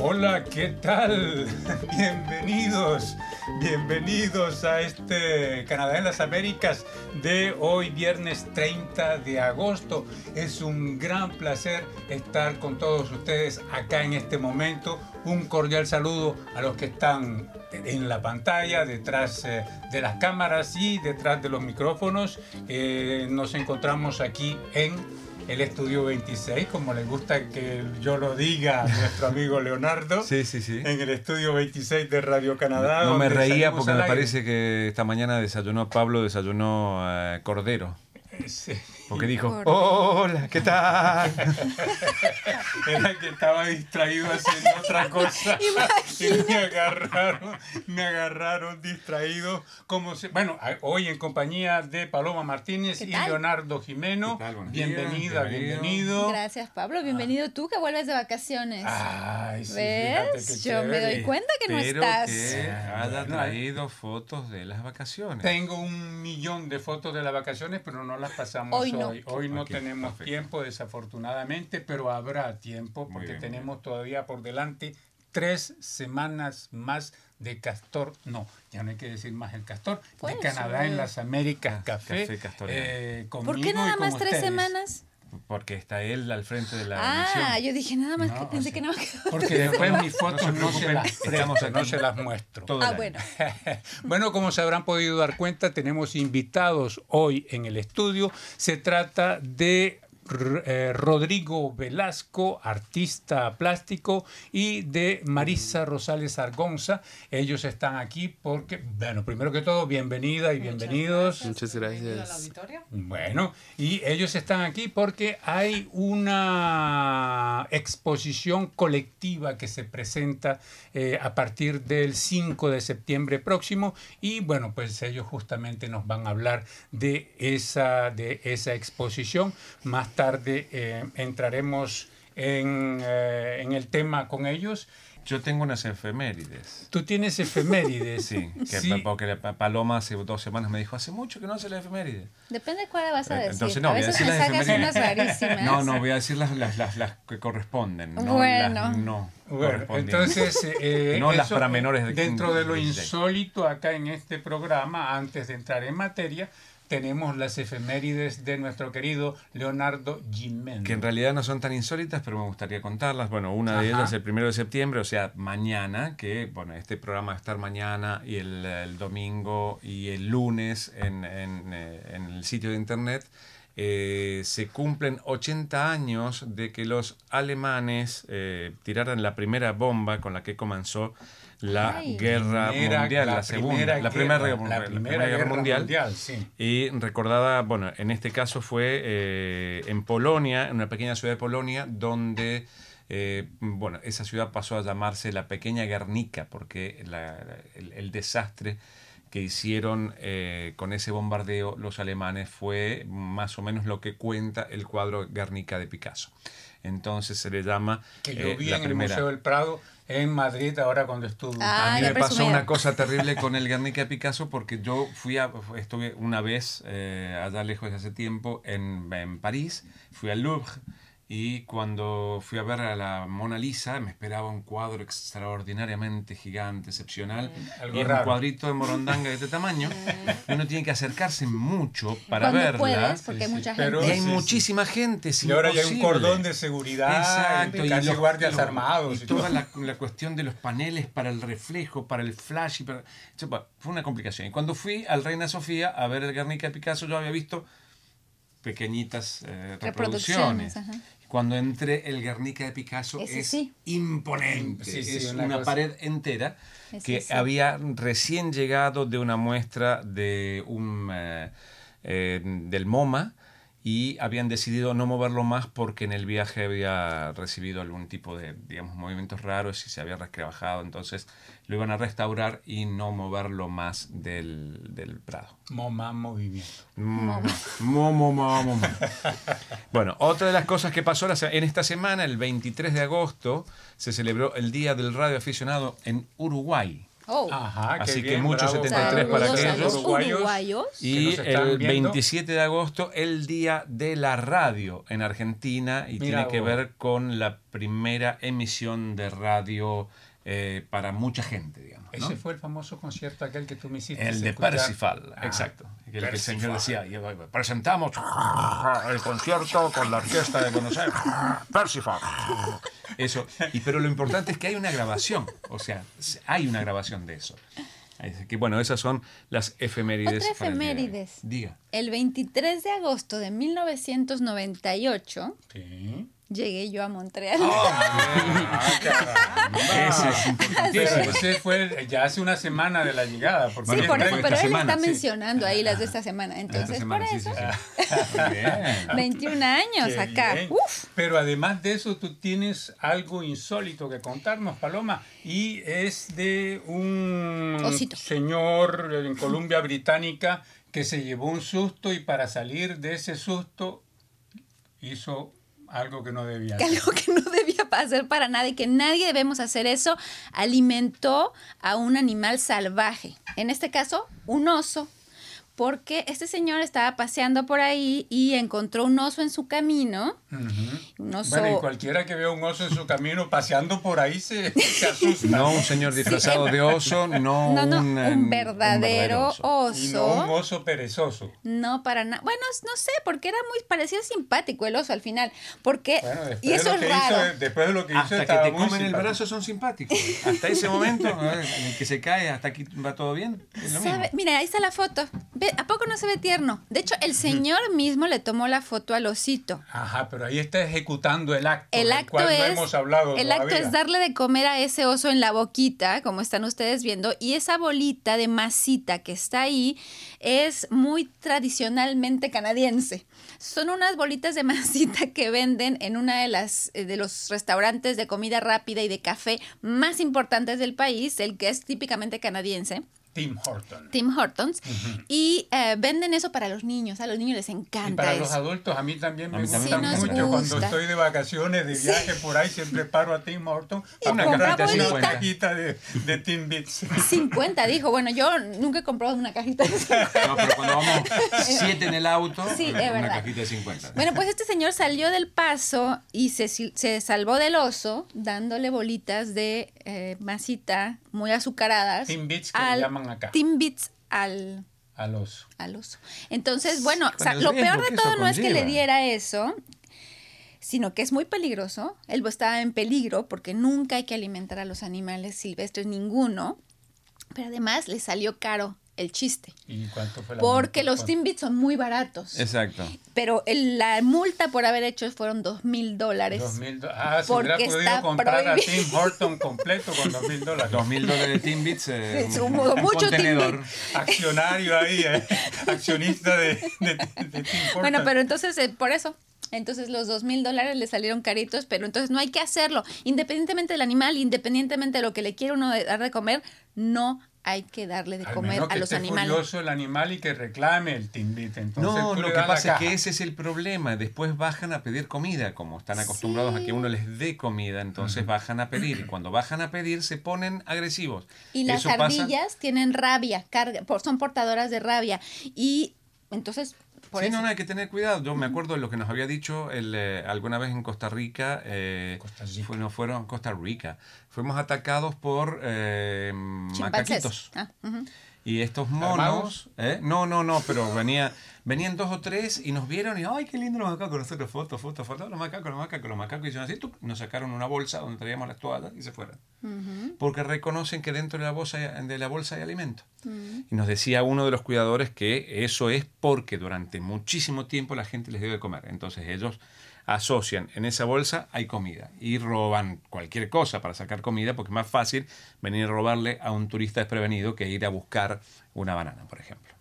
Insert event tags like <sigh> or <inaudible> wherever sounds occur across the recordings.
Hola, ¿qué tal? <laughs> Bienvenidos, bienvenidos a este Canadá en las Américas de hoy, viernes 30 de agosto. Es un gran placer estar con todos ustedes acá en este momento. Un cordial saludo a los que están en la pantalla, detrás eh, de las cámaras y detrás de los micrófonos. Eh, nos encontramos aquí en el estudio 26, como le gusta que yo lo diga a nuestro amigo <laughs> Leonardo. Sí, sí, sí. En el estudio 26 de Radio Canadá. No, me reía porque me parece que esta mañana desayunó Pablo, desayunó eh, Cordero. Sí. Porque dijo, hola, ¿qué tal? <laughs> Era que estaba distraído haciendo otra cosa. <laughs> y me agarraron, me agarraron distraído. Como bueno, hoy en compañía de Paloma Martínez ¿Qué y? Leonardo Jimeno. Bienvenida, bienvenido. bienvenido. Gracias, Pablo. Bienvenido tú que vuelves de vacaciones. Ay, sí, ¿Ves? Yo me doy cuenta que no estás. que Ah, haya traído fotos de las vacaciones. Tengo un millón de fotos de las vacaciones, pero no las pasamos Hoy hoy. No. Hoy no tenemos perfecto. tiempo, desafortunadamente, pero habrá tiempo porque bien, tenemos todavía por delante tres semanas más de Castor. No, ya no hay que decir más el Castor. De Canadá en las Américas Café. Café castoriano. eh, ¿Por qué y nada con más tres semanas? Porque está él al frente de la Ah, yo dije nada más No, que o pensé sea, que no. Porque <laughs> después mis fotos se no, se las no se las muestro. Todo Ah, bueno. <laughs> Bueno, como se habrán podido dar cuenta, tenemos invitados hoy en el estudio. Se trata de eh, Rodrigo Velasco, artista plástico, y de Marisa Rosales Argonza. Ellos están aquí porque, bueno, primero que todo, bienvenida y bienvenidos. Muchas Bienvenido gracias. al auditorio. Bueno, y ellos están aquí porque hay una exposición colectiva que se presenta eh, a partir del 5 de septiembre próximo y bueno, pues ellos justamente nos van a hablar de esa, de esa exposición. Más tarde eh, entraremos en, eh, en el tema con ellos. Yo tengo unas efemérides. Tú tienes efemérides. Sí, que Sí. porque Paloma hace dos semanas me dijo, hace mucho que no hace la efeméride. Depende de cuál vas a decir. Entonces no, a voy a decir las efemérides. No, no, voy a decir las, las, las, las que corresponden. No Bueno. Las no Bueno, entonces, eh, <laughs> No las para menores de dentro de lo 16. insólito acá en este programa, antes de entrar en materia, tenemos las efemérides de nuestro querido Leonardo Jiménez. Que en realidad no son tan insólitas, pero me gustaría contarlas. Bueno, una de ellas el primero de septiembre, o sea, mañana, que bueno, este programa va a estar mañana y el, el domingo y el lunes en, en, eh, en el sitio de internet. eh, se cumplen 80 años de que los alemanes eh, tiraran la primera bomba con la que comenzó la Ay. guerra Primera- mundial, la, segunda, la primera, guerra, la la primera guerra mundial, sí. y recordada, bueno, en este caso fue eh, en Polonia, en una pequeña ciudad de Polonia, donde, eh, bueno, esa ciudad pasó a llamarse la pequeña Guernica, porque la- el, el desastre que hicieron eh, con ese bombardeo los alemanes fue más o menos lo que cuenta el cuadro Guernica de Picasso. Entonces se le llama Que yo eh, vi la en el primera. Museo del Prado en Madrid ahora cuando estuve. Ah, A mí me pasó una cosa terrible <laughs> con el Guernica de Picasso porque yo fui a, estuve una vez eh, allá lejos de hace tiempo en, en París, fui al Louvre y cuando fui a ver a la Mona Lisa me esperaba un cuadro extraordinariamente gigante, excepcional, Algo y raro. un cuadrito de morondanga de este tamaño <laughs> uno tiene que acercarse mucho para Cuando verla. puedes, porque hay sí. mucha Pero- gente. Y hay Sí, sí. muchísima gente, es y ahora ya hay un cordón de seguridad, Exacto, y casi los- guardias los- armados. Y y toda la, la cuestión de los paneles para el reflejo, para el flash. Y para, fue una complicación. Y cuando fui al Reina Sofía a ver el Guernica de Picasso, yo había visto pequeñitas eh, Reproducciones, reproducciones. Cuando entré, el Guernica de Picasso Ese es sí. imponente. Sí, sí, es una pared entera Ese que sí. había recién llegado de una muestra de un eh, eh, del MoMA y habían decidido no moverlo más porque en el viaje había recibido algún tipo de digamos movimientos raros y se había resquebrajado entonces lo iban a restaurar y no moverlo más del, del Prado. Moma movimiento. Mo, mo, mo, mo, mo. Bueno, otra de las cosas que pasó en esta semana, el 23 de agosto, se celebró el Día del Radio Aficionado en Uruguay. Oh. Ajá, qué Así que bien, muchos bravo 73 para Saludos a aquellos. los uruguayos. uruguayos. Y el viendo. 27 de agosto, el Día de la Radio en Argentina, y Mira tiene que ver con la primera emisión de radio eh, para mucha gente, digamos. ¿No? Ese fue el famoso concierto aquel que tú me hiciste. El de escuchar. Parsifal, Ah, exacto. El que el señor decía, presentamos <laughs> el concierto con la orquesta de Buenos Aires. <laughs> Parsifal. Eso. Y, pero lo importante es que hay una grabación. O sea, hay una grabación de eso. Así que bueno, esas son las efemérides. Otra el efemérides. Diga. El 23 de agosto de 1998 Sí. llegué yo a Montreal. <laughs> Ah, <laughs> fue ya hace una semana de la llegada. Porque Sí, por eso, pero él semana, está sí. mencionando ahí las de esta semana. Entonces, Esta semana, por eso, sí, sí. Muy bien. <laughs> 21 años Qué acá. bien. Uf. Pero además de eso, tú tienes algo insólito que contarnos, Paloma, y es de un Osito. señor en Columbia Británica que se llevó un susto y para salir de ese susto hizo algo que no debía que hacer. algo que no debía pasar para nada y que nadie debemos hacer eso, alimentó a un animal salvaje. En este caso, un oso. Porque este señor estaba paseando por ahí y encontró un oso en su camino. Ujú. Un oso. Bueno, y cualquiera que vea un oso en su camino paseando por ahí se, se <laughs> asusta. No un señor disfrazado de oso, no, no, no, un, un, eh, un verdadero, oso. Y no un oso perezoso. No, para nada. Bueno, no sé, porque era muy parecido simpático el oso al final. Porque, Bueno, y eso es lo que raro. hizo, después de lo que hizo, Hasta que estaba te muy comen el brazo son simpáticos. Hasta ese momento, <laughs> eh, en el que se cae, hasta aquí va todo bien. Es lo mismo. ¿Sabe? Mira, ahí está la foto. Ve, ¿A poco no se ve tierno? De hecho, el señor mismo le tomó la foto al osito. Ajá, pero ahí está ejecutando el acto. El acto cual no es hemos hablado el acto es darle de comer a ese oso en la boquita, como están ustedes viendo, y esa bolita de masita que está ahí es muy tradicionalmente canadiense. Son unas bolitas de masita que venden en una de las eh, de los restaurantes de comida rápida y de café más importantes del país, el que es típicamente canadiense. Tim Horton. Tim Hortons y eh, venden eso para los niños, a los niños les Y encanta para eso. los adultos, a mí también me A mí gusta también nos mucho. Cuando gusta. estoy de vacaciones, de viaje por ahí, siempre paro a Tim Horton para Una cajita de una 50. cajita de, de Tim Bits. 50, dijo. Bueno, yo nunca he comprado una cajita de No, pero cuando vamos siete en el auto, Sí, es una verdad. cajita de 50. Bueno, pues este señor salió del paso y se, se salvó del oso dándole bolitas de eh, masita muy azucaradas. Tim Bits, que le al- llaman acá. Timbits al, Al oso. al oso. Entonces, bueno, Con o sea, el lo peor de todo no es que le diera eso, sino que es muy peligroso. Él estaba en peligro porque nunca hay que alimentar a los animales silvestres, ninguno. Pero además le salió caro el chiste. ¿Y cuánto fue la Porque multa? los Timbits son muy baratos. Exacto. Pero el- la multa por haber hecho fueron dos mil dólares. Dos mil ah, si hubiera podido está comprar a. Tim Horton completo con dos mil dólares. <laughs> Dos mil dólares de Timbits. Eh, Sí, un, un mucho. Accionario ahí, eh, accionista de, de, de Tim Horton. Bueno, pero entonces, eh, por eso. Entonces los dos mil dólares le salieron caritos, pero entonces no hay que hacerlo. Independientemente del animal, independientemente de lo que le quiera uno dar de comer, no hay que darle de Al comer menos a que los esté animales. furioso el animal y que reclame el Timbit. Entonces No, tú lo le que pasa es que ese es el problema. Después bajan a pedir comida, como están acostumbrados a que uno les dé comida, entonces bajan a pedir. Y cuando bajan a pedir se ponen agresivos. Y las Eso pasa- ardillas tienen rabia, carga, son portadoras de rabia. Y entonces, por sí, eso. no, no, hay que tener cuidado. Yo me acuerdo de lo que nos había dicho el, eh, alguna vez en Costa Rica. eh, Costa Rica. fue- no, fueron Costa Rica. Fuimos atacados por eh, macaquitos. Ah. Y estos monos, ¿eh? no, no, no, pero venía, venían dos o tres y nos vieron y, ay, qué lindo los macacos, nosotros fotos, fotos, fotos, los macacos, los macacos, los macacos, y hicieron así, tuc, nos sacaron una bolsa donde traíamos las toallas y se fueron. Porque reconocen que dentro de la bolsa, hay- de la bolsa hay alimento. Y nos decía uno de los cuidadores que eso es porque durante muchísimo tiempo la gente les debe comer. Entonces ellos asocian en esa bolsa hay comida y roban cualquier cosa para sacar comida porque es más fácil venir a robarle a un turista desprevenido que ir a buscar una banana, por ejemplo.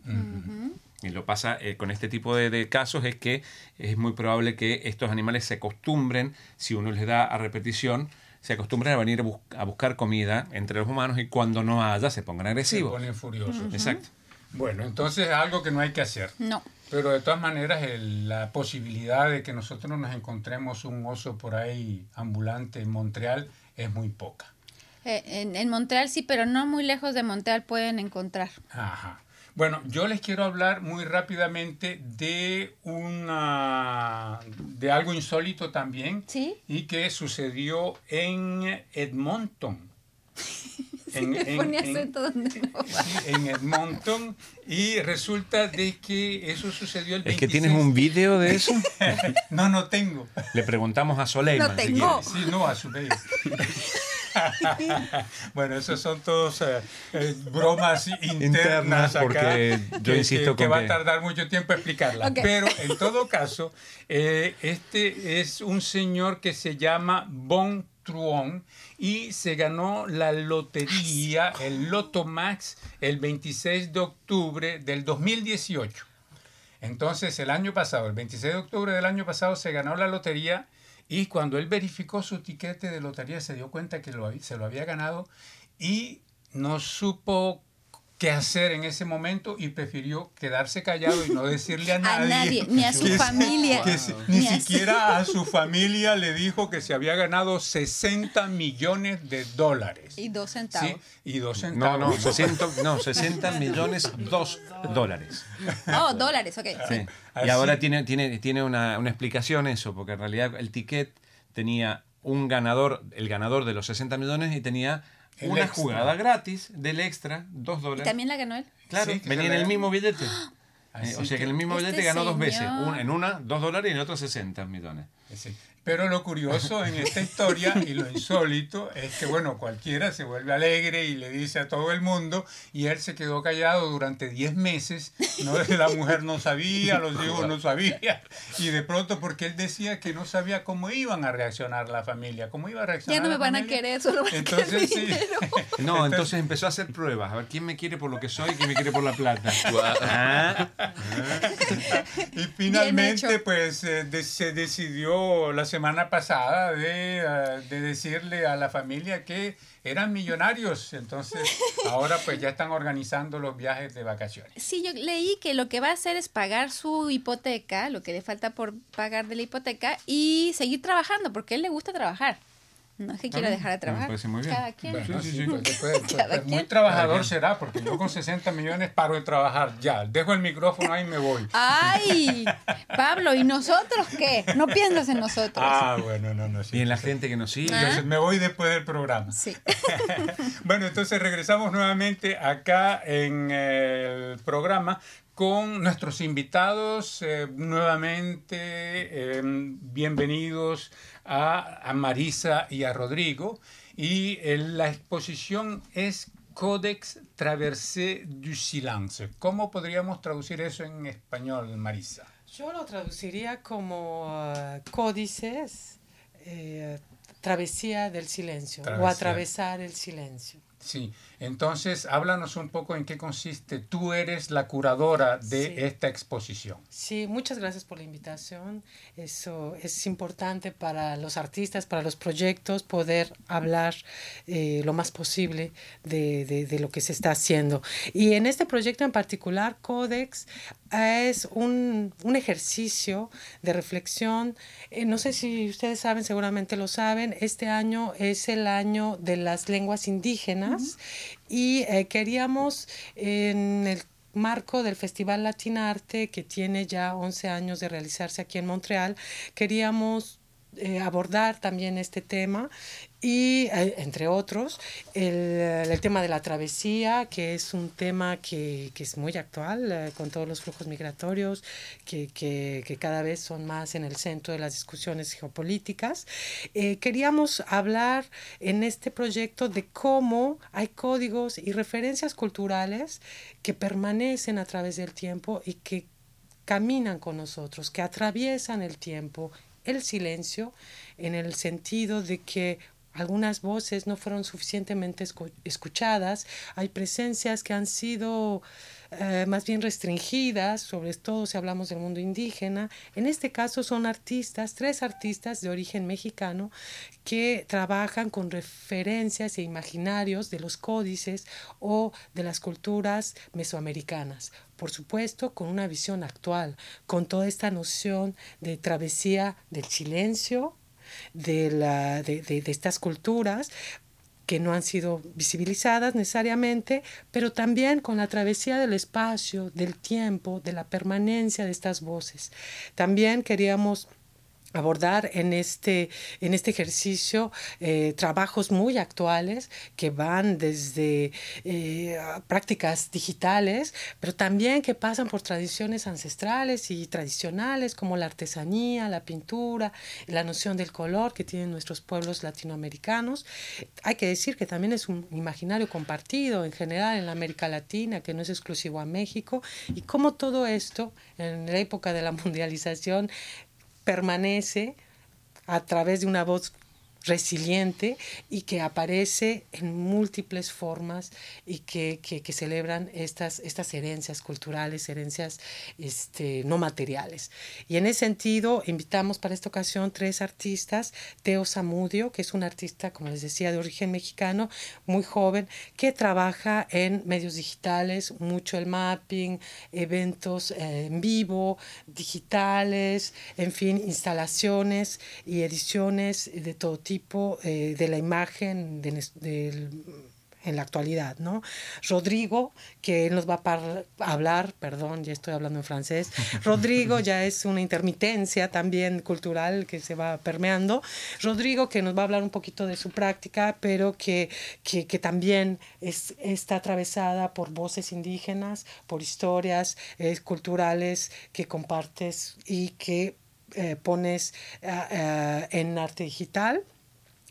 Y lo pasa eh, con este tipo de, de casos es que es muy probable que estos animales se acostumbren, si uno les da a repetición, se acostumbren a venir a, bus- a buscar comida entre los humanos y cuando no haya se pongan Se agresivos. ponen furiosos. Exacto. Bueno, entonces es algo que no hay que hacer. No. Pero de todas maneras, el- la posibilidad de que nosotros nos encontremos un oso por ahí ambulante en Montreal es muy poca. Eh, en, en Montreal sí, pero no muy lejos de Montreal pueden encontrar. Ajá. Bueno, yo les quiero hablar muy rápidamente de una de algo insólito también ¿Sí? y que sucedió en Edmonton. <laughs> Sí, no sí, en Edmonton y resulta de que eso sucedió el 26. ¿Es que tienes un vídeo de eso? <laughs> No, no tengo. Le preguntamos a Soleiman. No tengo. Sí, no, a vez. <laughs> bueno, esos son todos eh, eh, bromas internas, Internas, acá, porque yo que- insisto que, va a tardar mucho tiempo explicarlas. Pero en todo caso, eh, este es un señor que se llama Bon Truon y se ganó la lotería, el Loto Max, el 26 de octubre del 2018. Entonces, el año pasado, el 26 de octubre del año pasado, se ganó la lotería y cuando él verificó su tiquete de lotería se dio cuenta que lo, se lo había ganado y no supo qué hacer en ese momento y prefirió quedarse callado y no decirle a A nadie. nadie, ni a su que- familia. que se- ni Ni a su- siquiera <laughs> a su familia le dijo que se había ganado 60 millones de dólares. Y dos centavos. Sí, y dos No, centavos. no, 60, no, 60 millones, 2 dólares. Oh, dólares, ok. Sí. sí. Y Así- ahora tiene, tiene, tiene una, una explicación eso, porque en realidad el ticket tenía un ganador, el ganador de los 60 millones y tenía El una extra. jugada gratis del extra, 2 ¿Y dólares. también la ganó él? Claro, Sí, venía en el mismo billete. <gasps> Eh, o sea que en el mismo Este billete ganó dos veces. Un- en una, 2 dólares y en otra 60 millones. Sí. Pero lo curioso en esta historia y lo insólito es que, bueno, cualquiera se vuelve alegre y le dice a todo el mundo y él se quedó callado durante 10 meses. ¿no? La mujer no sabía, los hijos no sabían. Y de pronto, porque él decía que no sabía cómo iban a reaccionar la familia, cómo iba a reaccionar Ya no me la van a familia. querer, solo van a querer Entonces, sí. <laughs> No, entonces empezó a hacer pruebas. A ver quién me quiere por lo que soy y quién me quiere por la plata. Ah, Y finalmente, pues eh, de- se decidió la semana pasada de, eh, de decirle a la familia que eran millonarios. Entonces, <laughs> ahora pues ya están organizando los viajes de vacaciones. Sí, yo leí que lo que va a hacer es pagar su hipoteca, lo que le falta por pagar de la hipoteca y seguir trabajando, porque a él le gusta trabajar. No es que quiera dejar de trabajar. muy bien. Cada quien. Bueno, Sí, sí, sí, pues, <laughs> pues, Cada pues, muy quien. trabajador Cada será, porque yo con 60 millones paro de trabajar ya. Dejo el micrófono ahí y me voy. Ay, Pablo, ¿y nosotros qué? No piensas en nosotros. Ah, bueno, no, no. sí. y en la gente que nos sigue. Entonces me voy después del programa. Sí. <laughs> bueno, entonces regresamos nuevamente acá en el programa con nuestros invitados. eh, nuevamente, eh, bienvenidos a, a Marisa y a Rodrigo. Y eh, la exposición es Codex Traversé du Silence. ¿Cómo podríamos traducir eso en español, Marisa? Yo lo traduciría como ah, códices, eh, travesía del silencio o atravesar el silencio. Sí, entonces háblanos un poco en qué consiste. Tú eres la curadora de Sí. esta exposición. Sí, muchas gracias por la invitación. Eso es importante para los artistas, para los proyectos, poder hablar eh, lo más posible de, de- de lo que se está haciendo. Y en este proyecto en particular, Codex es un, un ejercicio de reflexión. Eh, no sé si ustedes saben, seguramente lo saben, este año es el año de las lenguas indígenas y eh, queríamos en el marco del Festival Latinarte, que tiene ya 11 años de realizarse aquí en Montreal, queríamos eh, abordar también este tema y, eh, entre otros, el, el tema de la travesía, que es un tema que, que es muy actual eh, con todos los flujos migratorios, que, que, que cada vez son más en el centro de las discusiones geopolíticas. Eh, queríamos hablar en este proyecto de cómo hay códigos y referencias culturales que permanecen a través del tiempo y que caminan con nosotros, que atraviesan el tiempo, el silencio, en el sentido de que algunas voces no fueron suficientemente escu- escuchadas, hay presencias que han sido eh, más bien restringidas, sobre todo si hablamos del mundo indígena. En este caso son artistas, tres artistas de origen mexicano que trabajan con referencias e imaginarios de los códices o de las culturas mesoamericanas. Por supuesto, con una visión actual, con toda esta noción de travesía del silencio, de, la, de, de- de estas culturas, que no han sido visibilizadas necesariamente, pero también con la travesía del espacio, del tiempo, de la permanencia de estas voces. También queríamos abordar en este, en este ejercicio eh, trabajos muy actuales que van desde eh, prácticas digitales, pero también que pasan por tradiciones ancestrales y tradicionales como la artesanía, la pintura, la noción del color que tienen nuestros pueblos latinoamericanos. Hay que decir que también es un imaginario compartido en general en la América Latina, que no es exclusivo a México, y cómo todo esto en la época de la <laughs> mundialización permanece a través de una voz resiliente y que aparece en múltiples formas y que, que, celebran estas, estas herencias culturales, herencias este, no materiales. Y en ese sentido, invitamos para esta ocasión tres artistas, Teo Zamudio, que es un artista, como les decía, de origen mexicano, muy joven, que trabaja en medios digitales, mucho el mapping, eventos eh, en vivo, digitales, en fin, instalaciones y ediciones de todo tipo eh, de la imagen en la actualidad, ¿no? Rodrigo, que nos va a hablar, perdón, ya estoy hablando en francés, <laughs> Rodrigo ya es una intermitencia también cultural que se va permeando. Rodrigo, que nos va a hablar un poquito de su práctica, pero que, que, también es, está atravesada por voces indígenas, por historias eh, culturales que compartes y que eh, pones en arte digital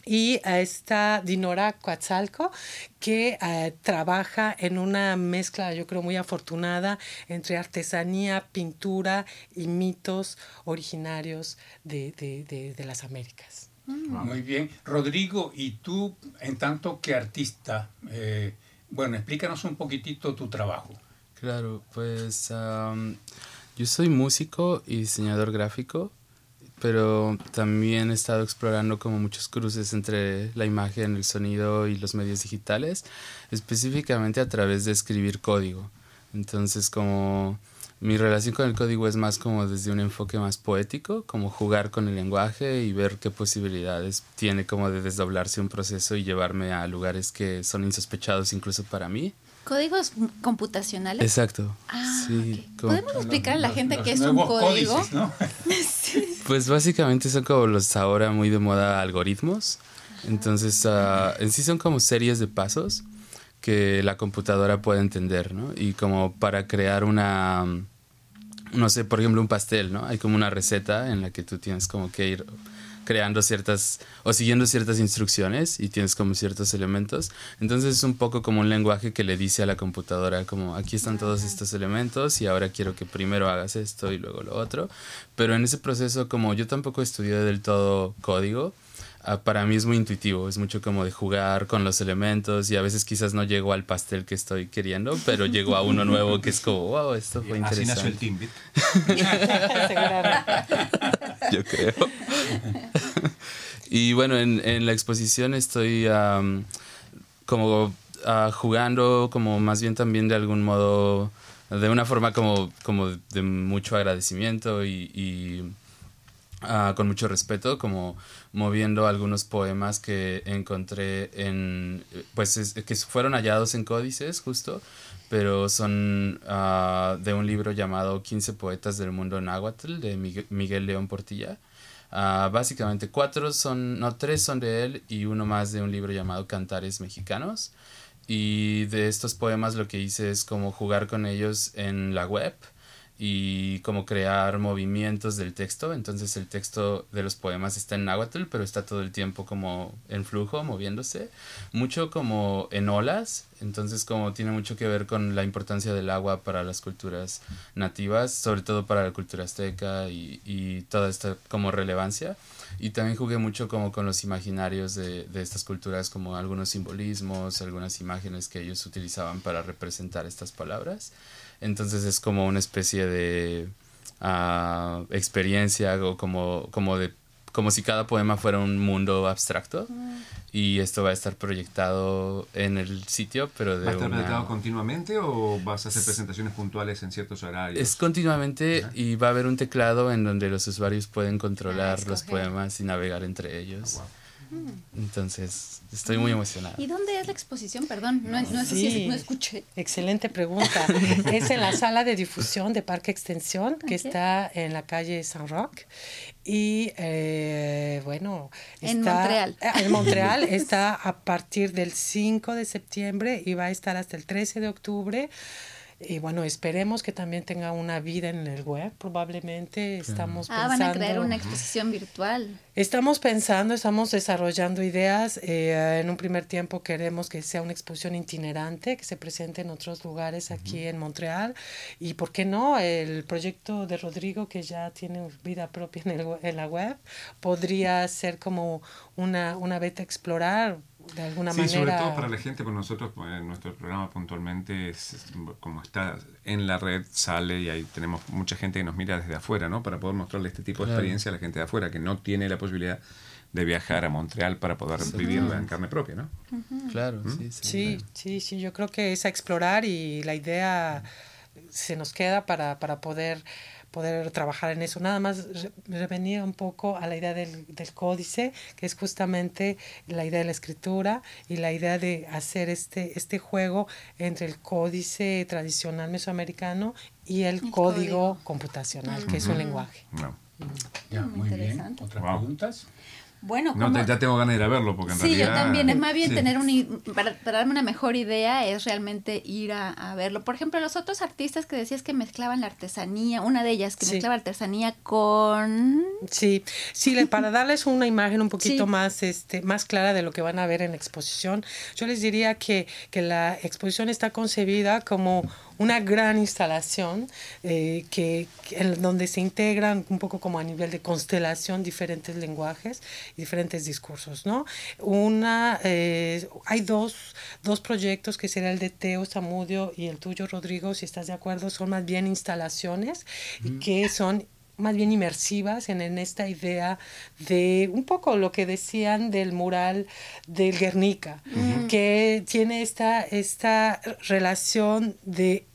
y está Dinora Coatzalco, que eh, trabaja en una mezcla, yo creo, muy afortunada entre artesanía, pintura y mitos originarios de, de, de, las Américas. Mm. Muy bien. Rodrigo, y tú, en tanto que artista, eh, bueno, explícanos un poquitito tu trabajo. Claro, pues yo soy músico y diseñador gráfico pero también he estado explorando como muchos cruces entre la imagen, el sonido y los medios digitales, específicamente a través de escribir código. Entonces como mi relación con el código es más como desde un enfoque más poético, como jugar con el lenguaje y ver qué posibilidades tiene como de desdoblarse un proceso y llevarme a lugares que son insospechados incluso para mí. ¿Códigos computacionales? Exacto. Ah, sí, ¿Podemos explicar a la gente qué es un código? ¿no? <laughs> <laughs> Pues básicamente son como los ahora muy de moda algoritmos. Entonces, uh, en sí son como series de pasos que la computadora puede entender, ¿no? Y como para crear una, no sé, por ejemplo, un pastel, ¿no? Hay como una receta en la que tú tienes como que ir creando ciertas o siguiendo ciertas instrucciones y tienes como ciertos elementos. Entonces es un poco como un lenguaje que le dice a la computadora como aquí están todos estos elementos y ahora quiero que primero hagas esto y luego lo otro. Pero en ese proceso como yo tampoco estudié del todo código, ah, para mí es muy intuitivo, es mucho como de jugar con los elementos y a veces quizás no llego al pastel que estoy queriendo, pero <laughs> llego a uno nuevo que es como, wow, esto fue interesante. Así nació el Timbit. <laughs> <laughs> Yo creo. Y bueno, en, en, la exposición estoy como ah, jugando, como más bien también de algún modo, de una forma como, como de mucho agradecimiento y, ah, con mucho respeto, como moviendo algunos poemas que encontré en, pues que fueron hallados en códices justo, pero son ah, de un libro llamado 15 poetas del mundo náhuatl de Miguel León Portilla. Ah, básicamente cuatro son, no, tres son de él y uno más de un libro llamado Cantares Mexicanos. Y de estos poemas lo que hice es como jugar con ellos en la web y como crear movimientos del texto. Entonces el texto de los poemas está en náhuatl, pero está todo el tiempo como en flujo, moviéndose. Mucho como en olas. Entonces como tiene mucho que ver con la importancia del agua para las culturas nativas, sobre todo para la cultura azteca y, y toda esta como relevancia. Y también jugué mucho como con los imaginarios de, de estas culturas, como algunos simbolismos, algunas imágenes que ellos utilizaban para representar estas palabras. Entonces es como una especie de uh, experiencia o como, como de como si cada poema fuera un mundo abstracto. Y esto va a estar proyectado en el sitio, pero de ¿Va a estar proyectado continuamente o vas a hacer presentaciones puntuales en ciertos horarios? Es continuamente y va a haber un teclado en donde los usuarios pueden controlar los poemas y navegar entre ellos. Entonces, estoy muy emocionado. ¿Y dónde es la exposición? Perdón, no, no, Sí. no escuché. Excelente pregunta. <laughs> es en la sala de difusión de Parque Extensión, que Ok. está en la calle San Roque. Y eh, bueno, En está, Montreal. Ah, En Montreal está a partir del 5 de septiembre y va a estar hasta el 13 de octubre. Y bueno, esperemos que también tenga una vida en el web. Probablemente estamos Ah, pensando. van a crear una exposición virtual. Estamos pensando, estamos desarrollando ideas. eh, en un primer tiempo queremos que sea una exposición itinerante, que se presente en otros lugares aquí en Montreal. Y por qué no, el proyecto de Rodrigo, que ya tiene vida propia en, el en la web, podría ser como una, una beta a explorar de alguna Sí, manera. sobre todo para la gente, pues nosotros, pues, nuestro programa puntualmente, es, es como está en la red, sale y ahí tenemos mucha gente que nos mira desde afuera, ¿no? Para poder mostrarle este tipo de Claro. experiencia a la gente de afuera que no tiene la posibilidad de viajar a Montreal para poder vivirla en carne propia, ¿no? Claro, sí, sí. Sí, claro. sí, sí, yo creo que es a explorar y la idea se nos queda para, para poder, poder trabajar en eso. Nada más re- revenir un poco a la idea del, del códice, que es justamente la idea de la escritura y la idea de hacer este, este juego entre el códice tradicional mesoamericano y el, El código, código. computacional, que es un lenguaje. No. Ya, Muy muy bien. interesante. ¿Otras Wow. preguntas? Bueno, No, como- te- ya tengo ganas de ir a verlo porque en Sí, realidad... yo también. Es más bien sí. tener un... Para, para darme una mejor idea es realmente ir a, a verlo. Por ejemplo, los otros artistas que decías que mezclaban la artesanía, una de ellas que Sí. mezclaba artesanía con... Sí, sí, para darles una imagen un poquito <laughs> Sí. más, este, más clara de lo que van a ver en la exposición, yo les diría que, que la exposición está concebida como una gran instalación eh, que, que- en donde se integran un poco como a nivel de constelación diferentes lenguajes y diferentes discursos, ¿no? Una, eh, hay dos, dos proyectos que será el de Teo Zamudio y el tuyo, Rodrigo, si estás de acuerdo, son más bien instalaciones y que son más bien inmersivas en, en esta idea de un poco lo que decían del mural del Guernica, que tiene esta, esta relación de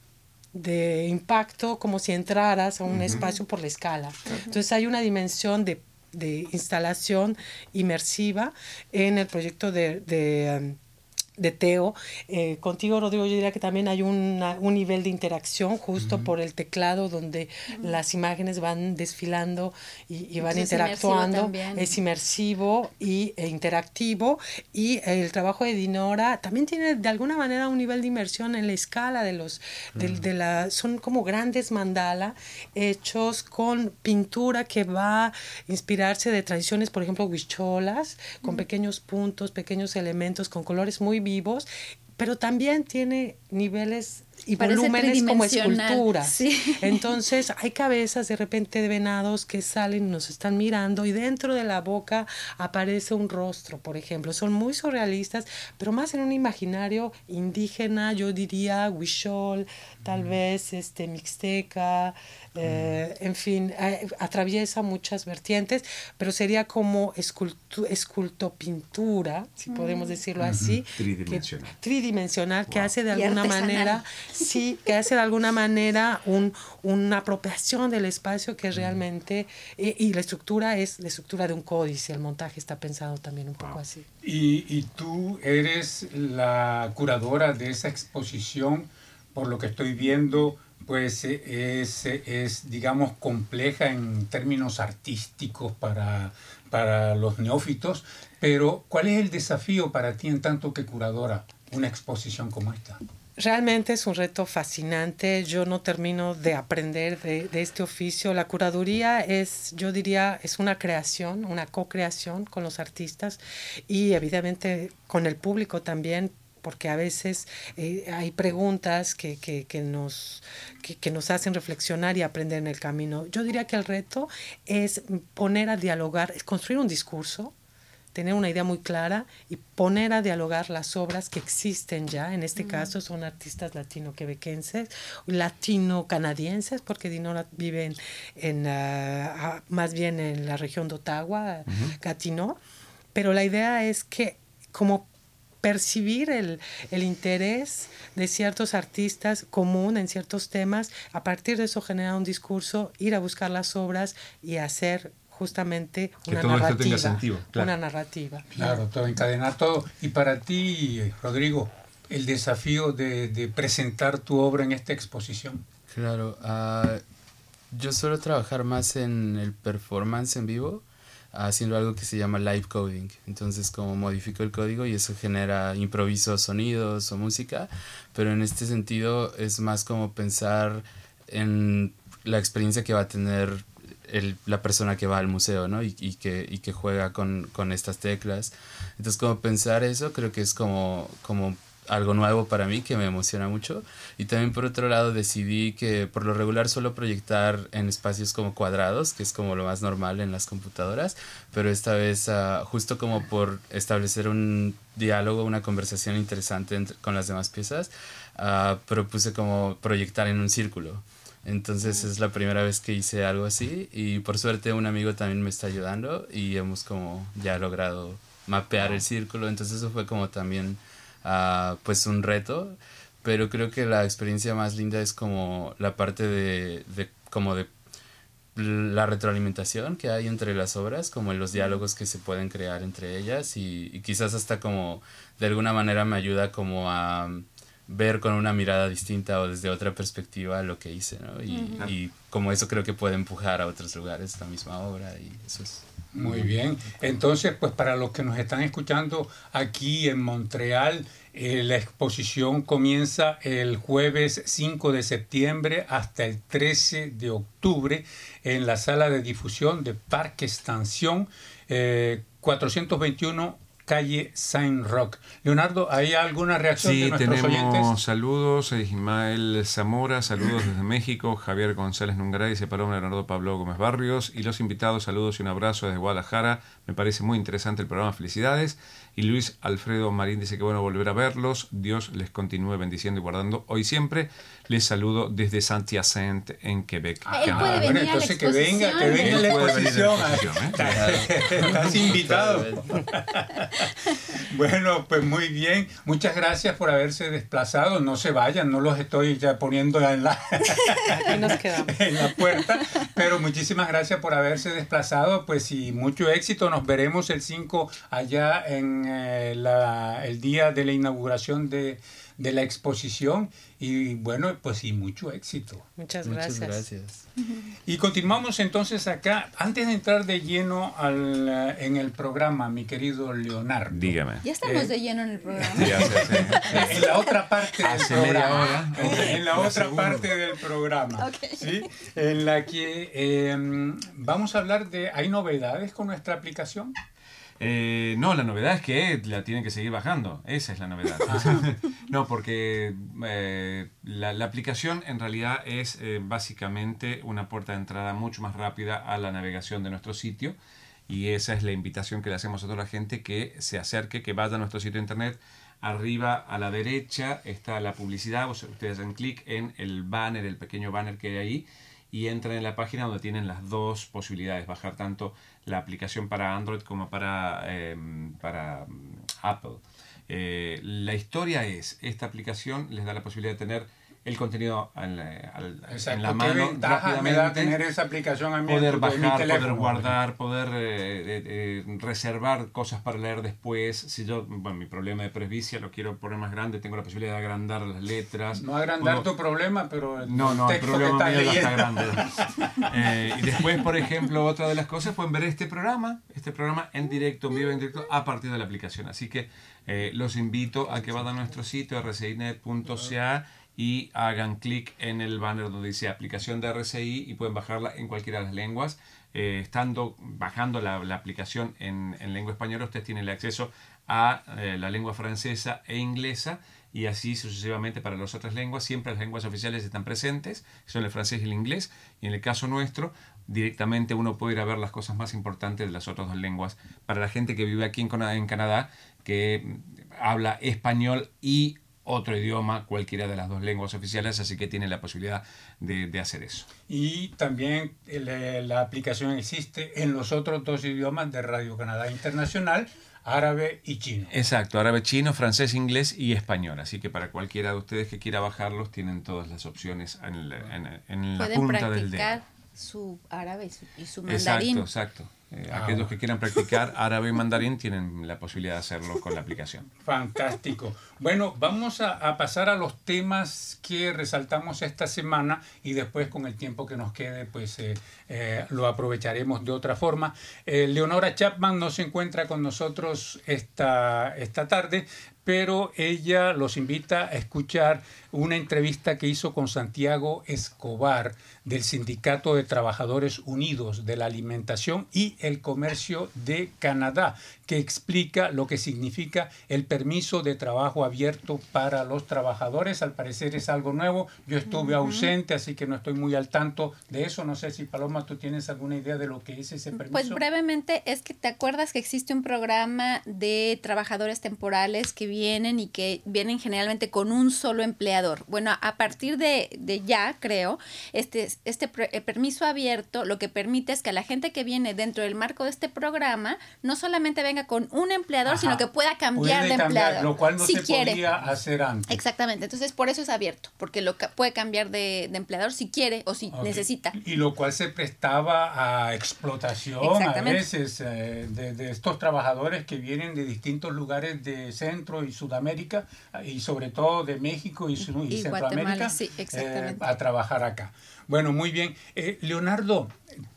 de impacto como si entraras a un espacio por la escala. Entonces hay una dimensión de, de instalación inmersiva en el proyecto de, de, um, de Teo. Eh, contigo, Rodrigo, yo diría que también hay una- un nivel de interacción justo por el teclado donde las imágenes van desfilando y, y van Entonces es inmersivo interactuando. Es inmersivo y, e interactivo. Y el trabajo de Dinora también tiene de alguna manera un nivel de inmersión en la escala de los del- de, la son como grandes mandala hechos con pintura que va a inspirarse de tradiciones por ejemplo huicholas con pequeños puntos pequeños elementos con colores muy vivos pero también tiene niveles y Parece volúmenes como esculturas. sí. <laughs> Entonces hay cabezas de repente de venados que salen y nos están mirando y dentro de la boca aparece un rostro, por ejemplo. Son muy surrealistas, pero más en un imaginario indígena, yo diría huichol, tal vez este mixteca, eh, en fin, eh, atraviesa muchas vertientes, pero sería como escultu escultopintura, si podemos decirlo así. que- Tridimensional. tridimensional que hace de Y alguna manera sí que hace de alguna manera un, una apropiación del espacio que realmente y, y la estructura es la estructura de un códice el montaje está pensado también un poco así. Y, y tú eres la curadora de esa exposición, por lo que estoy viendo, pues eh, es, es digamos, compleja en términos artísticos para, para los neófitos, pero ¿cuál es el desafío para ti en tanto que curadora una exposición como esta? Realmente es un reto fascinante. Yo no termino de aprender de, de este oficio. La curaduría es, yo diría, es una creación, una co-creación con los artistas y evidentemente con el público también porque a veces eh, hay preguntas que, que, que nos, que, que nos hacen reflexionar y aprender en el camino. Yo diría que el reto es poner a dialogar, es construir un discurso, tener una idea muy clara y poner a dialogar las obras que existen ya. En este caso son artistas latino-quebequenses, latino-canadienses, porque Dinora vive en, en, ah, más bien en la región de Ottawa, Gatineau. Pero la idea es que como percibir el, el interés de ciertos artistas común en ciertos temas, a partir de eso generar un discurso, ir a buscar las obras y hacer justamente Que una todo esto narrativa. tenga sentido, claro. Una narrativa. Claro, todo, encadenar todo. Y para ti, Rodrigo, el desafío de, de presentar tu obra en esta exposición. Claro, ah, yo suelo trabajar más en el performance en vivo, haciendo algo que se llama live coding. Entonces, como modifico el código y eso genera improviso sonidos o música, pero en este sentido es más como pensar en la experiencia que va a tener el- la persona que va al museo, ¿no? Y, y que, y que juega con, con estas teclas. Entonces, como pensar eso, creo que es como, como algo nuevo para mí que me emociona mucho. Y también por otro lado decidí que por lo regular suelo proyectar en espacios como cuadrados, que es como lo más normal en las computadoras, pero esta vez ah, justo como por establecer un diálogo, una conversación interesante entre- con las demás piezas, ah, propuse como proyectar en un círculo. Entonces es la primera vez que hice algo así y por suerte un amigo también me está ayudando y hemos como ya logrado mapear el círculo. Entonces eso fue como también ah, pues un reto, pero creo que la experiencia más linda es como la parte de, de como de la retroalimentación que hay entre las obras, como los diálogos que se pueden crear entre ellas y, y quizás hasta como de alguna manera me ayuda como a ver con una mirada distinta o desde otra perspectiva lo que hice, ¿no? Y, y como eso creo que puede empujar a otros lugares la misma obra y eso es... Muy bien. Entonces, pues para los que nos están escuchando aquí en Montreal, eh, la exposición comienza el jueves 5 de septiembre hasta el 13 de octubre en la sala de difusión de Parque Estación eh, 421 calle Saint Rock. Leonardo, ¿hay alguna reacción de Sí, nuestros tenemos oyentes? saludos. eh, Ismael Zamora, saludos desde México. Javier González Nungaray, dice Paloma Leonardo Pablo Gómez Barrios. Y los invitados, saludos y un abrazo desde Guadalajara. Me parece muy interesante el programa, felicidades. Y Luis Alfredo Marín dice que bueno volver a verlos. Dios les continúe bendiciendo y guardando hoy siempre. Les saludo desde Saint-Hyacinthe en Quebec. Ah, él puede bueno, venir a la entonces que venga, que venga la Él puede venir a la exposición. exposición, ¿eh? <laughs> Estás invitado. <laughs> Bueno, pues muy bien. Muchas gracias por haberse desplazado. No se vayan, no los estoy ya poniendo en la, <laughs> nos <laughs> en la puerta. Pero muchísimas gracias por haberse desplazado. Pues y mucho éxito. Nos veremos el 5 allá en eh, la- el día de la inauguración de, de la exposición. Y bueno, pues y mucho éxito. Muchas Muchas gracias. Y continuamos entonces acá. Antes de entrar de lleno al, eh, en el programa, mi querido Leonardo. Dígame. Ya estamos Eh, de lleno en el programa. <laughs> Ya sé, sí. Eh, <laughs> En la otra parte del Hace media programa. hora. En, <laughs> en la La otra parte del programa. Ok. ¿sí? En la que eh, vamos a hablar de. ¿Hay novedades con nuestra aplicación? Eh, no, la novedad es que la tienen que seguir bajando. Esa es la novedad. <laughs> no, porque eh, la, la aplicación en realidad es eh, básicamente una puerta de entrada mucho más rápida a la navegación de nuestro sitio. Y esa es la invitación que le hacemos a toda la gente que se acerque, que vaya a nuestro sitio de internet. Arriba a la derecha está la publicidad. ustedes hacen clic en el banner, el pequeño banner que hay ahí y entran en la página donde tienen las dos posibilidades, bajar tanto la aplicación para Android como para, eh, para mm, Apple. Eh, la historia es, esta aplicación les da la posibilidad de tener el contenido en la, al- en la ¿Qué mano ventaja me da rápidamente tener esa aplicación a mí poder mi bajar, poder guardar, poder eh, eh, eh, reservar cosas para leer después. Si yo, bueno, mi problema de presbicia lo quiero poner más grande, tengo la posibilidad de agrandar las letras. No agrandar Puedo- tu problema, pero el no, no, el texto que problema estás mío está grande. Eh, y después, por ejemplo, otra de las cosas, pueden ver este programa, este programa en directo, en vivo, en directo, a partir de la aplicación. Así que eh, los invito a que vayan a nuestro sitio rcinet.ca y hagan clic en el banner donde dice aplicación de RCI y pueden bajarla en cualquiera de las lenguas. Eh, estando bajando la, aplicación en, en lengua española, ustedes tienen el acceso a eh, la lengua francesa e inglesa y así sucesivamente para las otras lenguas. Siempre las lenguas oficiales están presentes, son el francés y el inglés. Y en el caso nuestro, directamente uno puede ir a ver las cosas más importantes de las otras dos lenguas. Para la gente que vive aquí en Cana- en Canadá, que habla español y otro idioma, cualquiera de las dos lenguas oficiales, así que tiene la posibilidad de, de hacer eso. Y también el- la aplicación existe en los otros dos idiomas de Radio Canadá Internacional, árabe y chino. Exacto, árabe, chino, francés, inglés y español. Así que para cualquiera de ustedes que quiera bajarlos, tienen todas las opciones en, el- en- en la Pueden punta del dedo. practicar su árabe y su, mandarín. Exacto, exacto. Eh, ah, aquellos que quieran practicar árabe y mandarín tienen la posibilidad de hacerlo con la aplicación. Fantástico. Bueno, vamos a, pasar a los temas que resaltamos esta semana y después con el tiempo que nos quede, pues eh, eh, lo aprovecharemos de otra forma. Leonora Chapman no se encuentra con nosotros esta, esta tarde, pero ella los invita a escuchar una entrevista que hizo con Santiago Escobar del Sindicato de Trabajadores Unidos de la Alimentación y el Comercio de Canadá, que explica lo que significa el permiso de trabajo abierto para los trabajadores. Al parecer es algo nuevo. Yo estuve ausente, así que no estoy muy al tanto de eso. No sé si Paloma, tú tienes alguna idea de lo que es ese permiso. Pues brevemente es que te acuerdas que existe un programa de trabajadores temporales que vienen y que vienen generalmente con un solo empleador. Bueno, a partir de, de ya, creo, este, este eh, permiso abierto lo que permite es que la gente que viene dentro del marco de este programa no solamente venga con un empleador, sino que pueda cambiar de empleador. Lo cual no se podía hacer antes. Exactamente. Entonces, por eso es abierto, porque lo puede cambiar de, empleador si quiere o si necesita. Y lo cual se prestaba a explotación a veces eh, de, estos trabajadores que vienen de distintos lugares de Centro y Sudamérica y sobre todo de México y, Centroamérica eh, a trabajar acá. Bueno, muy bien. Eh, Leonardo,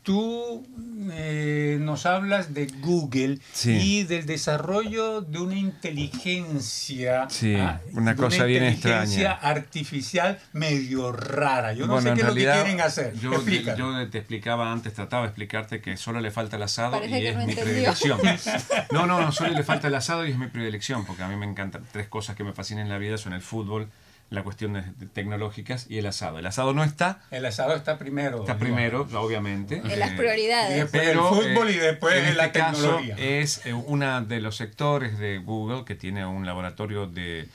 tú eh, nos hablas de Google y del desarrollo de una inteligencia. Sí, ah, una cosa bien extraña. artificial medio rara. Yo no sé qué es lo que quieren hacer. Yo, yo, te explicaba antes, trataba de explicarte que solo le falta el asado y es mi predilección. <laughs> no, no, no, solo le falta el asado y es mi predilección, porque a mí me encantan tres cosas que me fascinan en la vida, son el fútbol, la cuestión de, tecnológicas y el asado. El asado no está. El asado está primero. Está primero, obviamente. En las prioridades. pero, el fútbol y después en la este tecnología. es eh, uno de los sectores de Google que tiene un laboratorio de,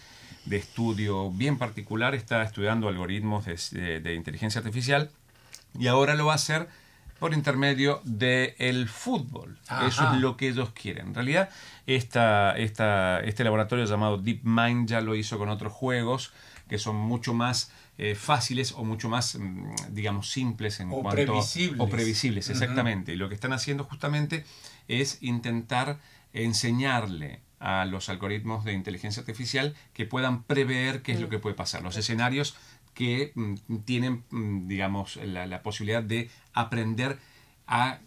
de estudio bien particular. Está estudiando algoritmos de, inteligencia artificial y ahora lo va a hacer por intermedio del el fútbol. Eso es lo que ellos quieren. En realidad, esta, esta, este laboratorio llamado DeepMind ya lo hizo con otros juegos que son mucho más eh, fáciles o mucho más, mm, digamos, simples en o cuanto previsibles. o previsibles, exactamente. Y lo que están haciendo justamente es intentar enseñarle a los algoritmos de inteligencia artificial que puedan prever qué es lo que puede pasar, los escenarios que mm, tienen, mm, digamos, la, la posibilidad de aprender a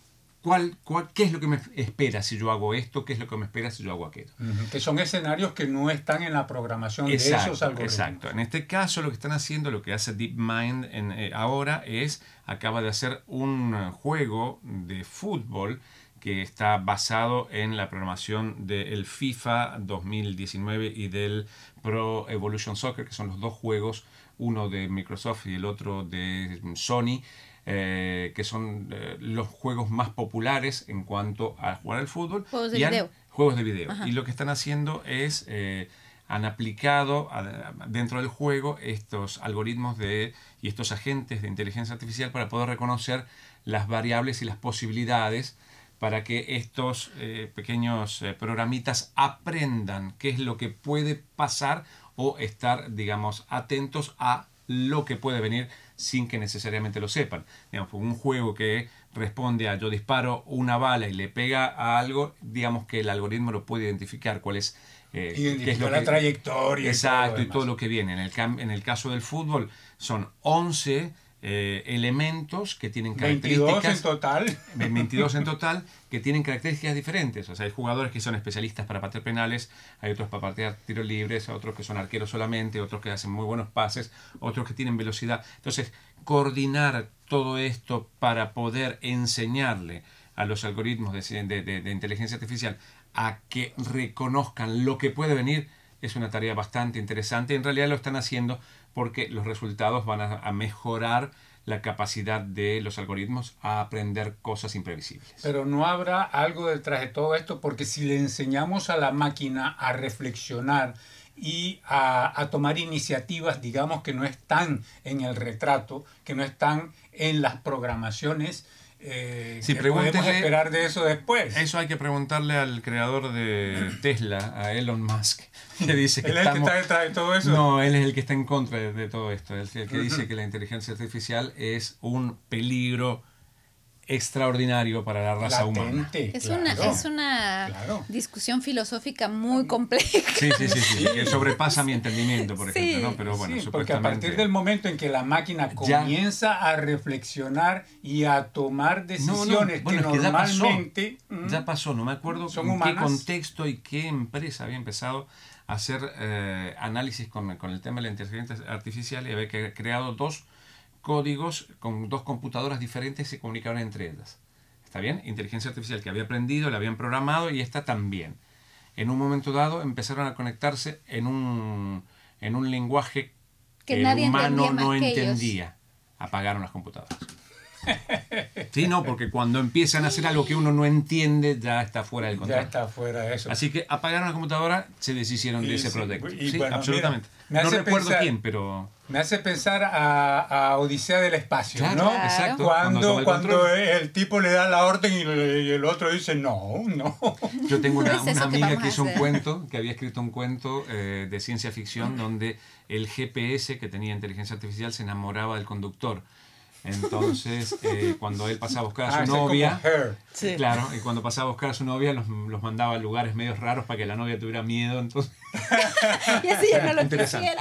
¿Cuál, qué es lo que me espera si yo hago esto? ¿Qué es lo que me espera si yo hago aquello? Que son escenarios que no están en la programación de esos algoritmos. Exacto. En este caso, lo que están haciendo, lo que hace DeepMind en, eh, ahora es, acaba de hacer un juego de fútbol que está basado en la programación del FIFA 2019 y del Pro Evolution Soccer, que son los dos juegos, uno de Microsoft y el otro de Sony, eh, que son eh, los juegos más populares en cuanto a jugar al fútbol. Juegos de video. juegos de video. Y lo que están haciendo es, eh, han aplicado dentro del juego estos algoritmos de, y estos agentes de inteligencia artificial para poder reconocer las variables y las posibilidades para que estos pequeños programitas aprendan qué es lo que puede pasar o estar, digamos, atentos a lo que puede venir sin que necesariamente lo sepan. Digamos, un juego que responde a yo disparo una bala y le pega a algo, digamos que el algoritmo lo puede identificar cuál es... Eh, Identificar la trayectoria. Exacto, y todo, lo que viene. En el, en el caso del fútbol son 11 eh, elementos que tienen características. 22 en total. 22 en total, que tienen características diferentes. O sea, hay jugadores que son especialistas para patear penales, hay otros para patear tiros libres, otros que son arqueros solamente, otros que hacen muy buenos pases, otros que tienen velocidad. Entonces, coordinar todo esto para poder enseñarle a los algoritmos de, de inteligencia artificial a que reconozcan lo que puede venir es una tarea bastante interesante. En realidad lo están haciendo porque los resultados van a, mejorar la capacidad de los algoritmos a aprender cosas imprevisibles. Pero no habrá algo detrás de todo esto, porque si le enseñamos a la máquina a reflexionar y a, tomar iniciativas, digamos, que no están en el retrato, que no están en las programaciones, eh, si ¿qué podemos esperar de eso después? Eso hay que preguntarle al creador de Tesla, a Elon Musk que <laughs> dice que ¿Él es el que está detrás de todo eso? No, él es el que está en contra de, todo esto. el que dice que la inteligencia artificial es un peligro extraordinario para la raza humana. Es claro. una, es una claro. discusión filosófica muy compleja. Sí, sí, sí, sí, que sobrepasa mi entendimiento, por Sí. ejemplo, ¿no? Pero bueno, Sí, porque a partir del momento en que la máquina Ya. comienza a reflexionar y a tomar No, decisiones no, bueno, que ya pasó. normalmente mm, Ya pasó, no me acuerdo Son en qué contexto y qué empresa había empezado a hacer eh, análisis con, con el tema de la inteligencia artificial y había creado dos códigos con dos computadoras diferentes se comunicaban entre ellas. ¿Está bien? Inteligencia artificial que había aprendido, la habían programado y esta también. En un momento dado empezaron a conectarse en un, en un lenguaje Que que, el nadie humano entendía no que ellos. entendía. Apagaron las computadoras. Sí, no, porque cuando empiezan a hacer algo que uno no entiende, ya está fuera del ya control. está fuera de eso. Así que apagaron la computadora, se deshicieron de ese sí, proyecto. sí, bueno, absolutamente. mira, no recuerdo pensar- quién, pero. Me hace pensar a, a Odisea del Espacio, Claro, ¿no? Claro. exacto. Cuando, cuando el tipo le da la orden y, le- y el otro dice, no, no. <laughs> Yo tengo una, amiga que hizo un cuento, que había escrito un cuento eh, de ciencia ficción donde el GPS que tenía inteligencia artificial se enamoraba del conductor. Entonces, eh, cuando él pasaba a buscar a su Ah, novia. Sí. claro, y cuando pasaba a buscar a su novia los, los mandaba a lugares medios raros para que la novia tuviera miedo. Entonces, <laughs> Y así ya no lo interesante.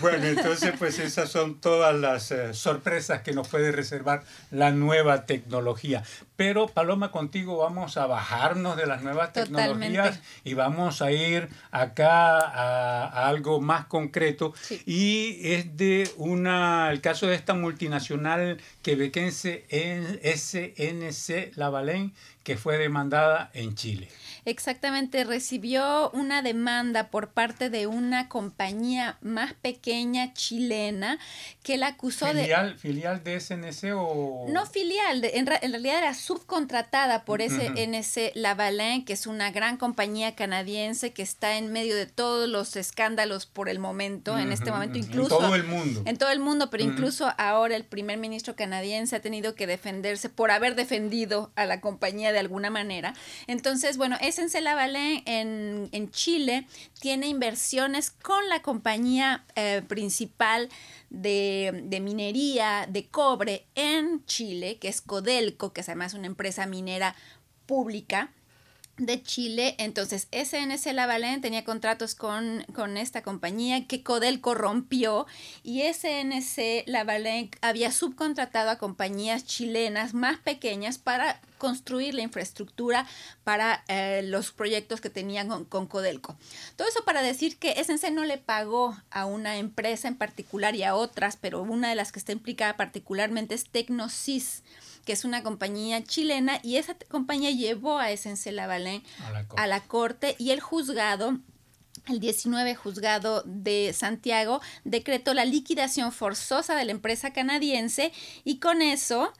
Bueno, entonces pues esas son todas las eh, sorpresas que nos puede reservar la nueva tecnología. Pero Paloma, contigo vamos a bajarnos de las nuevas Totalmente. tecnologías y vamos a ir acá a, a algo más concreto. Sí. Y es de una, el caso de esta multinacional quebequense en SNC Lavalin que fue demandada en Chile. Exactamente, recibió una demanda por parte de una compañía más pequeña chilena que la acusó de... Filial, filial de SNC o... No filial, de- en, en realidad era subcontratada por SNC Lavalin, que es una gran compañía canadiense que está en medio de todos los escándalos por el momento, en este momento incluso... En todo el mundo. En todo el mundo, pero incluso ahora el primer ministro canadiense ha tenido que defenderse por haber defendido a la compañía de alguna manera. Entonces, bueno, SNC Lavalin en, en Chile tiene inversiones con la compañía eh, principal de, de minería de cobre en Chile, que es Codelco, que es además una empresa minera pública de Chile. Entonces, SNC Lavalin tenía contratos con, con esta compañía que Codelco rompió y SNC Lavalin había subcontratado a compañías chilenas más pequeñas para construir la infraestructura para eh, los proyectos que tenían con, con Codelco. Todo eso para decir que SNC no le pagó a una empresa en particular y a otras, pero una de las que está implicada particularmente es Tecnosys que es una compañía chilena, y esa compañía llevó a SNC Lavalin A la corte. a la corte y el juzgado el 19 juzgado de Santiago decretó la liquidación forzosa de la empresa canadiense y con eso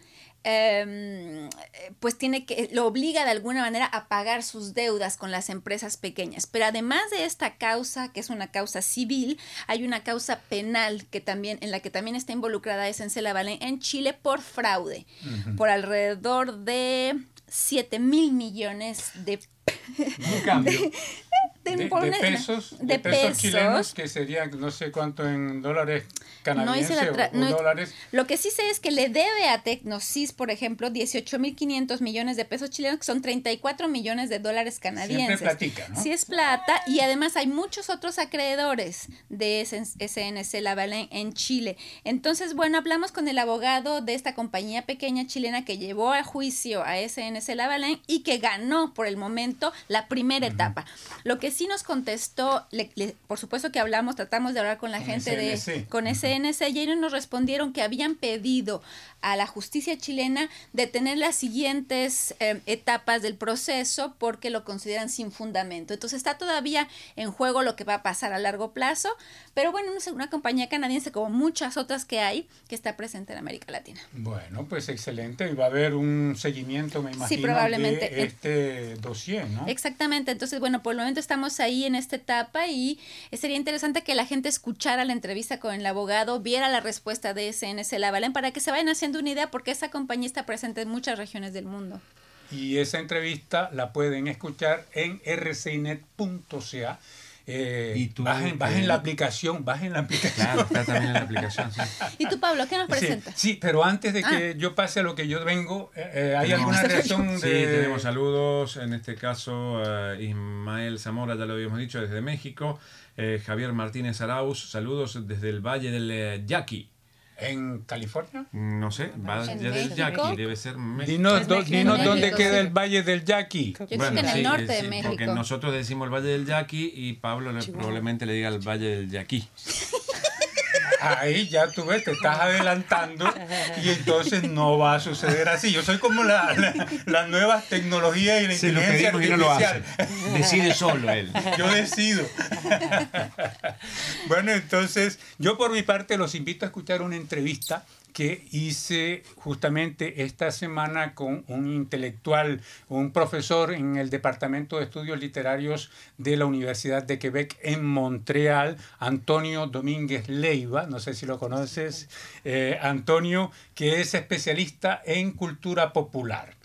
em, pues tiene que lo obliga de alguna manera a pagar sus deudas con las empresas pequeñas. Pero además de esta causa, que es una causa civil, hay una causa penal que también en la que también está involucrada SNC Lavalin en Chile por fraude, por alrededor de 7 mil millones de Un cambio. <laughs> de, De, de pesos, de, de pesos, pesos. chilenos, que serían no sé cuánto en dólares No canadienses tra- o, no- dólares. Lo que sí sé es que le debe a Tecnosys, por ejemplo, 18.500 millones de pesos chilenos, que son 34 millones de dólares canadienses. platica, ¿no? Sí es plata y además hay muchos otros acreedores de SNC Lavalin en Chile. Entonces, bueno, hablamos con el abogado de esta compañía pequeña chilena que llevó a juicio a SNC Lavalin y que ganó por el momento la primera etapa. Lo que sí nos contestó, le- le- por supuesto que hablamos, tratamos de hablar con la Con gente de con SNC y ellos nos respondieron que habían pedido a la justicia chilena detener las siguientes eh, etapas del proceso porque lo consideran sin fundamento. Entonces está todavía en juego lo que va a pasar a largo plazo, pero bueno, es una compañía canadiense como muchas otras que hay que está presente en América Latina. Bueno, pues excelente. Y va a haber un seguimiento, me imagino, probablemente. de este dossier, ¿no? Exactamente, entonces bueno, por el momento estamos ahí en esta etapa y sería interesante que la gente escuchara la entrevista con el abogado, viera la respuesta de SNC Lavalin para que se vayan haciendo una idea porque esa compañía está presente en muchas regiones del mundo. Y esa entrevista la pueden escuchar en rcinet.ca eh, Y tú, bajen, bajen eh, la aplicación, bajen la aplicación. Claro, <laughs> está también en la aplicación, sí. ¿Y tú, Pablo, qué nos presentas? sí, pero antes de que yo pase a lo que yo vengo, eh, eh, ¿hay alguna reacción Sí, de...? tenemos saludos. En este caso, eh, Ismael Zamora, ya lo habíamos dicho, desde México. Eh, Javier Martínez Arauz, saludos desde el Valle del eh, Yaqui. ¿En California? No sé, Valle del México? Yaqui, debe ser México. Dinos, Es do- dinos dónde México, queda sí. el Valle del Yaqui. Yo creo que en el norte de México. Porque nosotros decimos el Valle del Yaqui y Pablo le- probablemente le diga el Valle del Yaqui. Ahí ya tú ves, te estás adelantando y entonces no va a suceder así. Yo soy como la, la- las nuevas tecnologías y la Se lo inteligencia pedimos y no lo hace. artificial. Decide solo él. Yo decido. bueno, entonces, yo por mi parte los invito a escuchar una entrevista que hice justamente esta semana con un intelectual, un profesor en el Departamento de Estudios Literarios de la Universidad de Quebec en Montreal, Antonio Domínguez Leiva, no sé si lo conoces, eh, Antonio, que es especialista en cultura popular.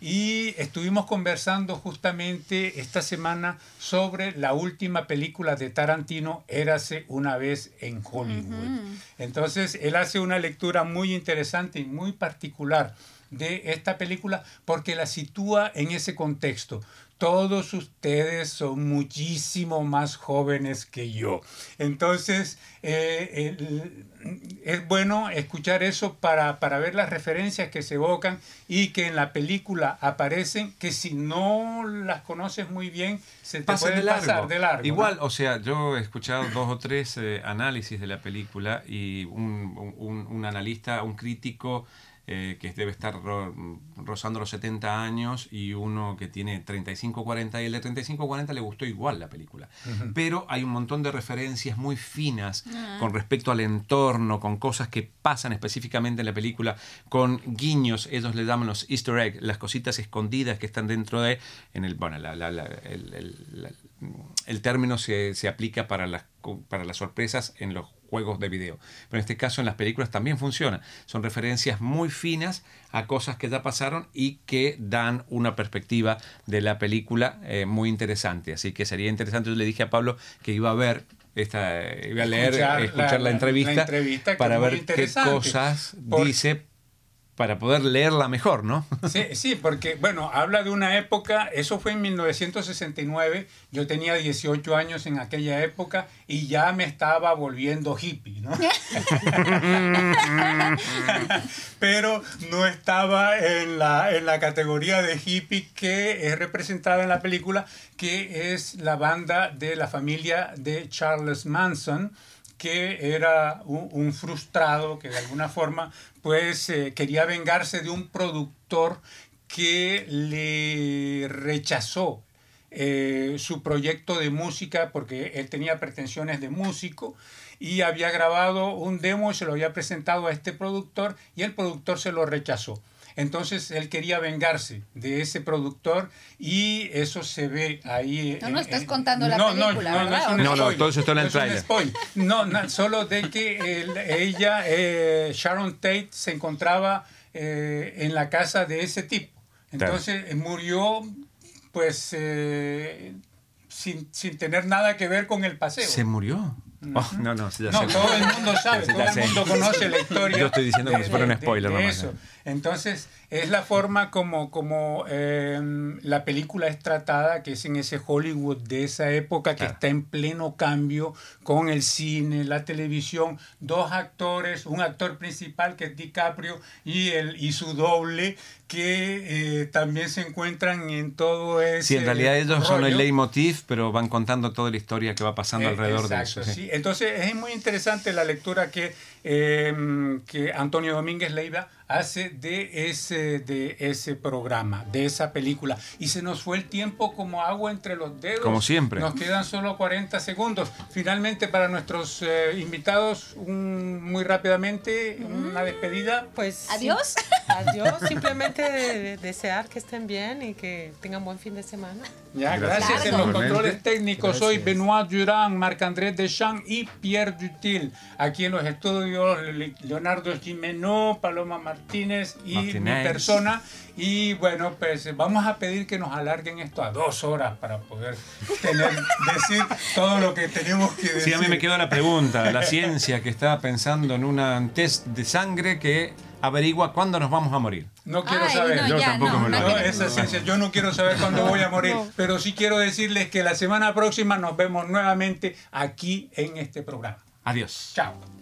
Y estuvimos conversando justamente esta semana sobre la última película de Tarantino, Érase una vez en Hollywood. Entonces, él hace una lectura muy interesante y muy particular de esta película porque la sitúa en ese contexto. Todos ustedes son muchísimo más jóvenes que yo. Entonces, eh, el- es bueno escuchar eso para, para ver las referencias que se evocan y que en la película aparecen, que si no las conoces muy bien, se te Pasan pueden de largo. pasar de largo. ¿no? Igual, o sea, yo he escuchado dos o tres eh, análisis de la película y un, un- un analista, un crítico eh, que debe estar ro- rozando los 70 años y uno que tiene 35 40 y el de 35 40 le gustó igual la película. Pero hay un montón de referencias muy finas con respecto al entorno, con cosas que pasan específicamente en la película, con guiños, ellos le llaman los easter eggs, las cositas escondidas que están dentro de, en el, bueno, la- la- la- el, el- la- el término se, se aplica para las, co- para las sorpresas en los juegos de video. Pero en este caso en las películas también funciona. Son referencias muy finas a cosas que ya pasaron y que dan una perspectiva de la película eh, muy interesante. Así que sería interesante, yo le dije a Pablo que iba a ver esta, iba a leer, Escuchar escuchar, la- entrevista, la entrevista, que para ver qué cosas Por- dice para poder leerla mejor, ¿no? <laughs> Sí, sí, porque, bueno, habla de una época, eso fue en 1969, yo tenía 18 años en aquella época y ya me estaba volviendo hippie, ¿no? <laughs> Pero no estaba en la, en la categoría de hippie que es representada en la película, que es la banda de la familia de Charles Manson, que era un, frustrado que de alguna forma pues eh, quería vengarse de un productor que le rechazó eh, su proyecto de música porque él tenía pretensiones de músico y había grabado un demo y se lo había presentado a este productor y el productor se lo rechazó. Entonces él quería vengarse de ese productor y eso se ve ahí. No, no en- estás en- contando la no, no, película, no, no, ¿verdad? es un No, no, spoiler. todo eso está en No tráiler. spoiler. No, solo de que el- ella, eh, Sharon Tate, se encontraba eh, en la casa de ese tipo. Entonces eh, murió, pues, eh, sin, sin tener nada que ver con el paseo. ¿Se murió? Oh, no, no, ya No, sé. todo el mundo sabe, todo el sé. mundo conoce la historia. Yo estoy diciendo como si fuera un spoiler de eso. Entonces, es la forma como, como eh, la película es tratada, que es en ese Hollywood de esa época que Claro. está en pleno cambio con el cine, la televisión, dos actores, un actor principal que es DiCaprio y, el, y su doble que eh, también se encuentran en todo ese Sí, en realidad ellos son el leitmotiv, pero van contando toda la historia que va pasando Eh, alrededor de eso. sí. Entonces es muy interesante la lectura que, eh, que Antonio Domínguez Leiva hace de ese, de ese programa, de esa película. Y se nos fue el tiempo como agua entre los dedos. Como siempre. Nos quedan solo 40 segundos. Finalmente, para nuestros eh, invitados, un- muy rápidamente, una despedida. Pues Adiós. sí, adiós. <laughs> Simplemente de- de- desear que estén bien y que tengan buen fin de semana. Ya, Gracias. gracias. En los controles técnicos soy. Benoit Durán, Marc-André Deschamps y Pierre Dutil. Aquí en los estudios Le- Leonardo Gimeno, Paloma Martínez. Martínez y Martínez. mi persona. Y bueno, pues vamos a pedir que nos alarguen esto a dos horas para poder tener, <laughs> decir todo lo que tenemos que decir. Sí, a mí me quedó la pregunta. La <laughs> ciencia que está pensando en un test de sangre que averigua cuándo nos vamos a morir. No quiero Ay, saber. no, Yo ya, tampoco no, me lo no esa ciencia, yo no quiero saber cuándo voy a morir, <laughs> no. pero sí quiero decirles que la semana próxima nos vemos nuevamente aquí en este programa. Adiós. Chao.